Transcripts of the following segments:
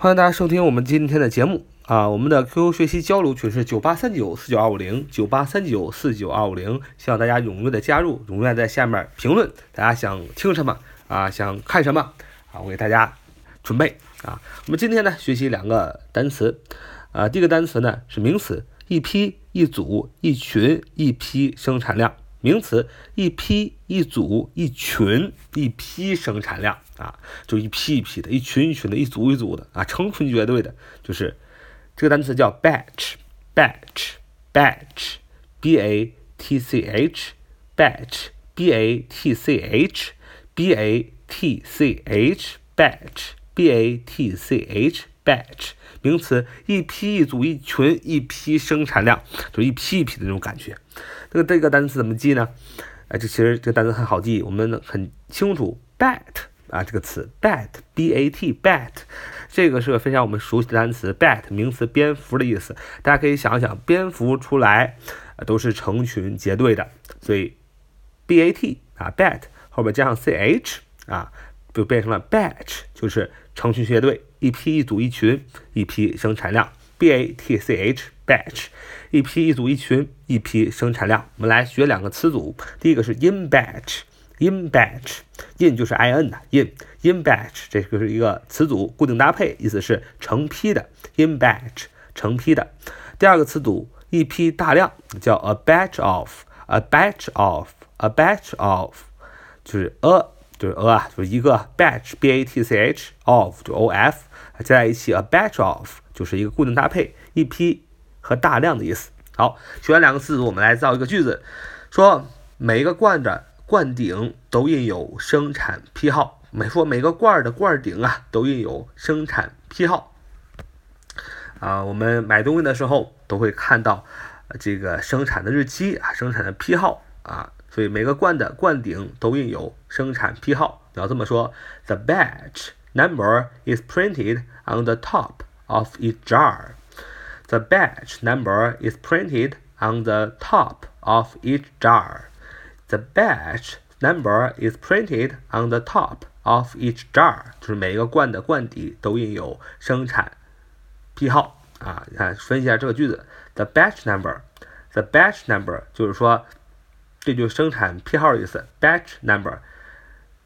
欢迎大家收听我们今天的节目啊！我们的 QQ 学习交流群是九八三九四九二五零九八三九四九二五零，希望大家踊跃的加入，踊跃在下面评论，大家想听什么啊？想看什么啊？我给大家准备啊！我们今天呢学习两个单词啊，第一个单词呢是名词，一批、一组、一群、一批生产量。名词一批一组一群一批生产量啊，就一批一批的，一群一群的，一组一组的啊，成群结队的，就是这个单词叫 batch，batch，batch，b a t c h，batch，b a t c h，b a t c h，batch，b a t c h batch 名词一批一组一群一批生产量，就一批一批的那种感觉。这个这个单词怎么记呢？哎，这其实这个单词很好记，我们很清楚，bat 啊这个词，bat，b a t，bat，这个是个非常我们熟悉的单词，bat 名词蝙蝠的意思，大家可以想想，蝙蝠出来都是成群结队的，所以 b a t 啊 bat 后边加上 c h 啊，就变成了 batch，就是成群结队，一批一组一群一批生产量，b a t c h。batch，一批一组一群一批生产量。我们来学两个词组，第一个是 in batch，in batch，in 就是 in 的 in，in batch 这个是一个词组，固定搭配，意思是成批的 in batch，成批的。第二个词组一批大量，叫 a batch of，a batch of，a batch of，就是 a 就是 a 啊，就是一个 batch，b a t c h of 就 o f 加在一起，a batch of 就是一个固定搭配，一批。和大量的意思。好，学完两个词组，我们来造一个句子，说每一个罐的罐顶都印有生产批号。每说每个罐的罐顶啊都印有生产批号。啊，我们买东西的时候都会看到这个生产的日期啊，生产的批号啊，所以每个罐的罐顶都印有生产批号。你要这么说：The batch number is printed on the top of each jar. The batch number is printed on the top of each jar. The batch number is printed on the top of each jar，就是每一个罐的罐底都印有生产批号啊。你看，分析一下这个句子，the batch number，the batch number 就是说， 这就是生产批号的意思。batch number，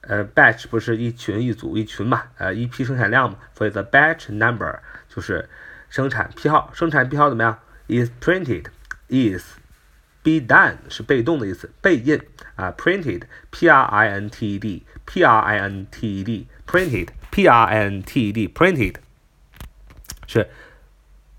呃，batch 不是一群一组一群嘛，呃，一批生产量嘛，所以 the batch number 就是。生产批号，生产批号怎么样？is printed，is be done 是被动的意思，被印啊，printed，p r i n t e d，p r i n t e d，printed，p r i n t e d，printed 是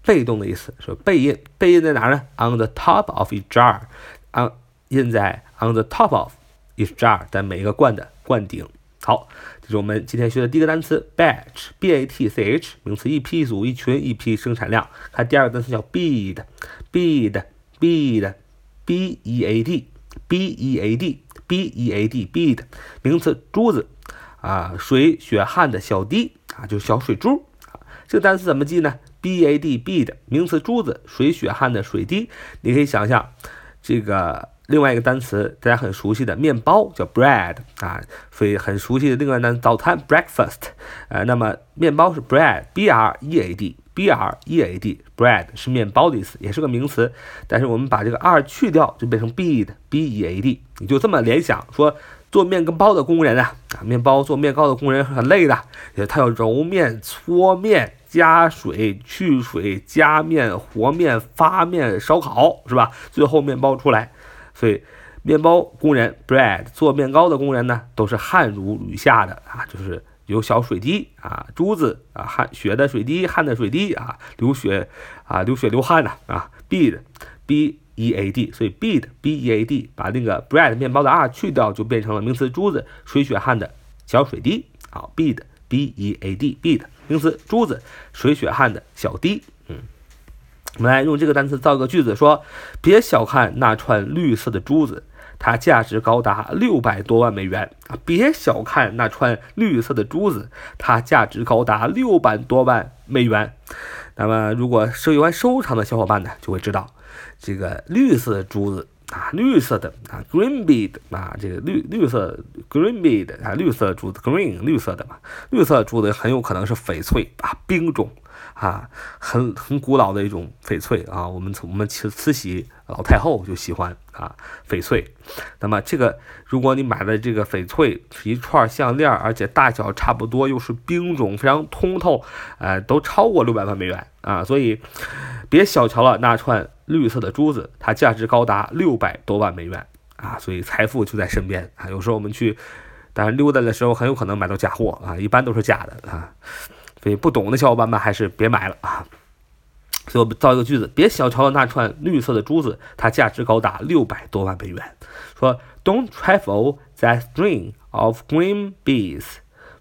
被动的意思，是被印，被印在哪儿呢？on the top of each jar，on 印在 on the top of each jar，在每一个罐的罐顶。好，这是我们今天学的第一个单词，batch，b a t c h，名词，一批组一群一批生产量。看第二个单词叫 bead，bead，bead，b e a d，b e a d，b e a d，bead，名词，珠子，啊，水血汗的小滴，啊，就是小水珠。这个单词怎么记呢？b a d，bead，名词，珠子，水血汗的水滴。你可以想象，这个。另外一个单词，大家很熟悉的面包叫 bread 啊，所以很熟悉的另外单早餐 breakfast，呃，那么面包是 bread，b r e a d，b r e a d，bread 是面包的意思，也是个名词。但是我们把这个 r 去掉，就变成 bead，b e a d，你就这么联想，说做面跟包的工人啊，啊，面包做面糕的工人很累的，也他要揉面、搓面、加水、去水、加面、和面、发面、烧烤，是吧？最后面包出来。所以，面包工人 bread 做面糕的工人呢，都是汗如雨下的啊，就是有小水滴啊，珠子啊，汗血的水滴，汗的水滴啊，流血啊，流血流汗呐啊，bead b e a d，所以 bead b e a d，把那个 bread 面包的 r 去掉，就变成了名词珠子，水血汗的小水滴。好，bead b e a d bead 名词珠子，水血汗的小滴。嗯我们来用这个单词造个句子，说别小看那串绿色的珠子，它价值高达六百多万美元啊！别小看那串绿色的珠子，它价值高达六百多万美元。那么，如果是有玩收藏的小伙伴呢，就会知道，这个绿色的珠子啊，绿色的啊，green bead 啊，这个绿绿色 green bead 啊，绿色珠子 green 绿色的嘛，绿色珠子很有可能是翡翠啊，冰种啊，很 很古老的一种翡翠啊，我们从我们慈慈禧老太后就喜欢啊翡翠。那么这个如果你买的这个翡翠是一串项链，而且大小差不多，又是冰种，非常通透，呃，都超过六百万美元啊，所以别小瞧了那串。绿色的珠子，它价值高达六百多万美元啊！所以财富就在身边啊！有时候我们去，当然溜达的时候很有可能买到假货啊，一般都是假的啊！所以不懂的小伙伴们还是别买了啊！所以我们造一个句子：别小瞧了那串绿色的珠子，它价值高达六百多万美元。说：Don't trifle that string of green beads,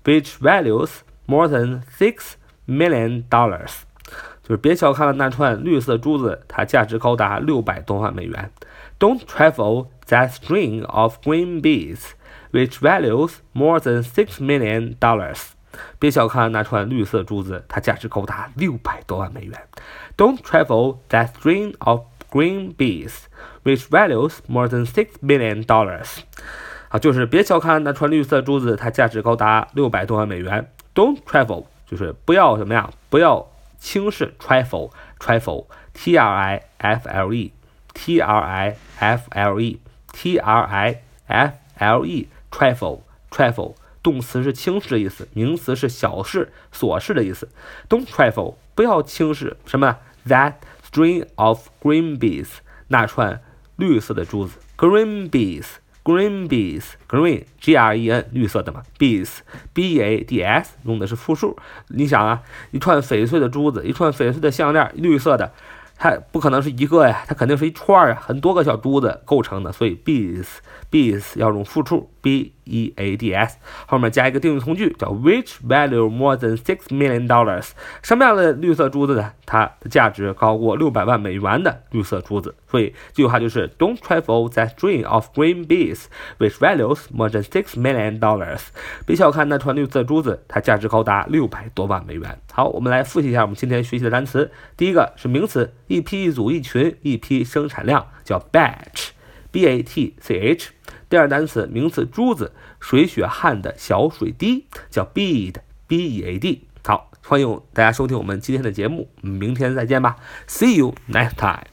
which values more than six million dollars. 就是别小看了那串绿色珠子，它价值高达六百多万美元。Don't trifle that string of green beads, which values more than six million dollars。别小看那串绿色珠子，它价值高达六百多万美元。Don't trifle that string of green beads, which values more than six million dollars。啊，就是别小看那串绿色珠子，它价值高达六百多万美元。Don't trifle，就是不要什么呀？不要。轻视 trifle trifle t r i f l e t r i f l e t r i f l e trifle trifle 动词是轻视的意思，名词是小事琐事的意思。Don't trifle 不要轻视什么 that string of green beads 那串绿色的珠子 green beads。Green beads, green, G R E N，绿色的嘛，beads, B A D S，用的是复数。你想啊，一串翡翠的珠子，一串翡翠的项链，绿色的。它不可能是一个呀，它肯定是一串儿啊，很多个小珠子构成的，所以 beads beads 要用复数 b e a d s，后面加一个定语从句，叫 which value more than six million dollars，什么样的绿色珠子呢？它的价值高过六百万美元的绿色珠子，所以这句话就是 Don't trifle that string of green beads which values more than six million dollars，别小看那串绿色珠子，它价值高达六百多万美元。好，我们来复习一下我们今天学习的单词，第一个是名词。一批一组一群一批生产量叫 batch，b a t c h。第二单词名词珠子水雪汗的小水滴叫 bead，b e a d。好，欢迎大家收听我们今天的节目，明天再见吧，see you next time。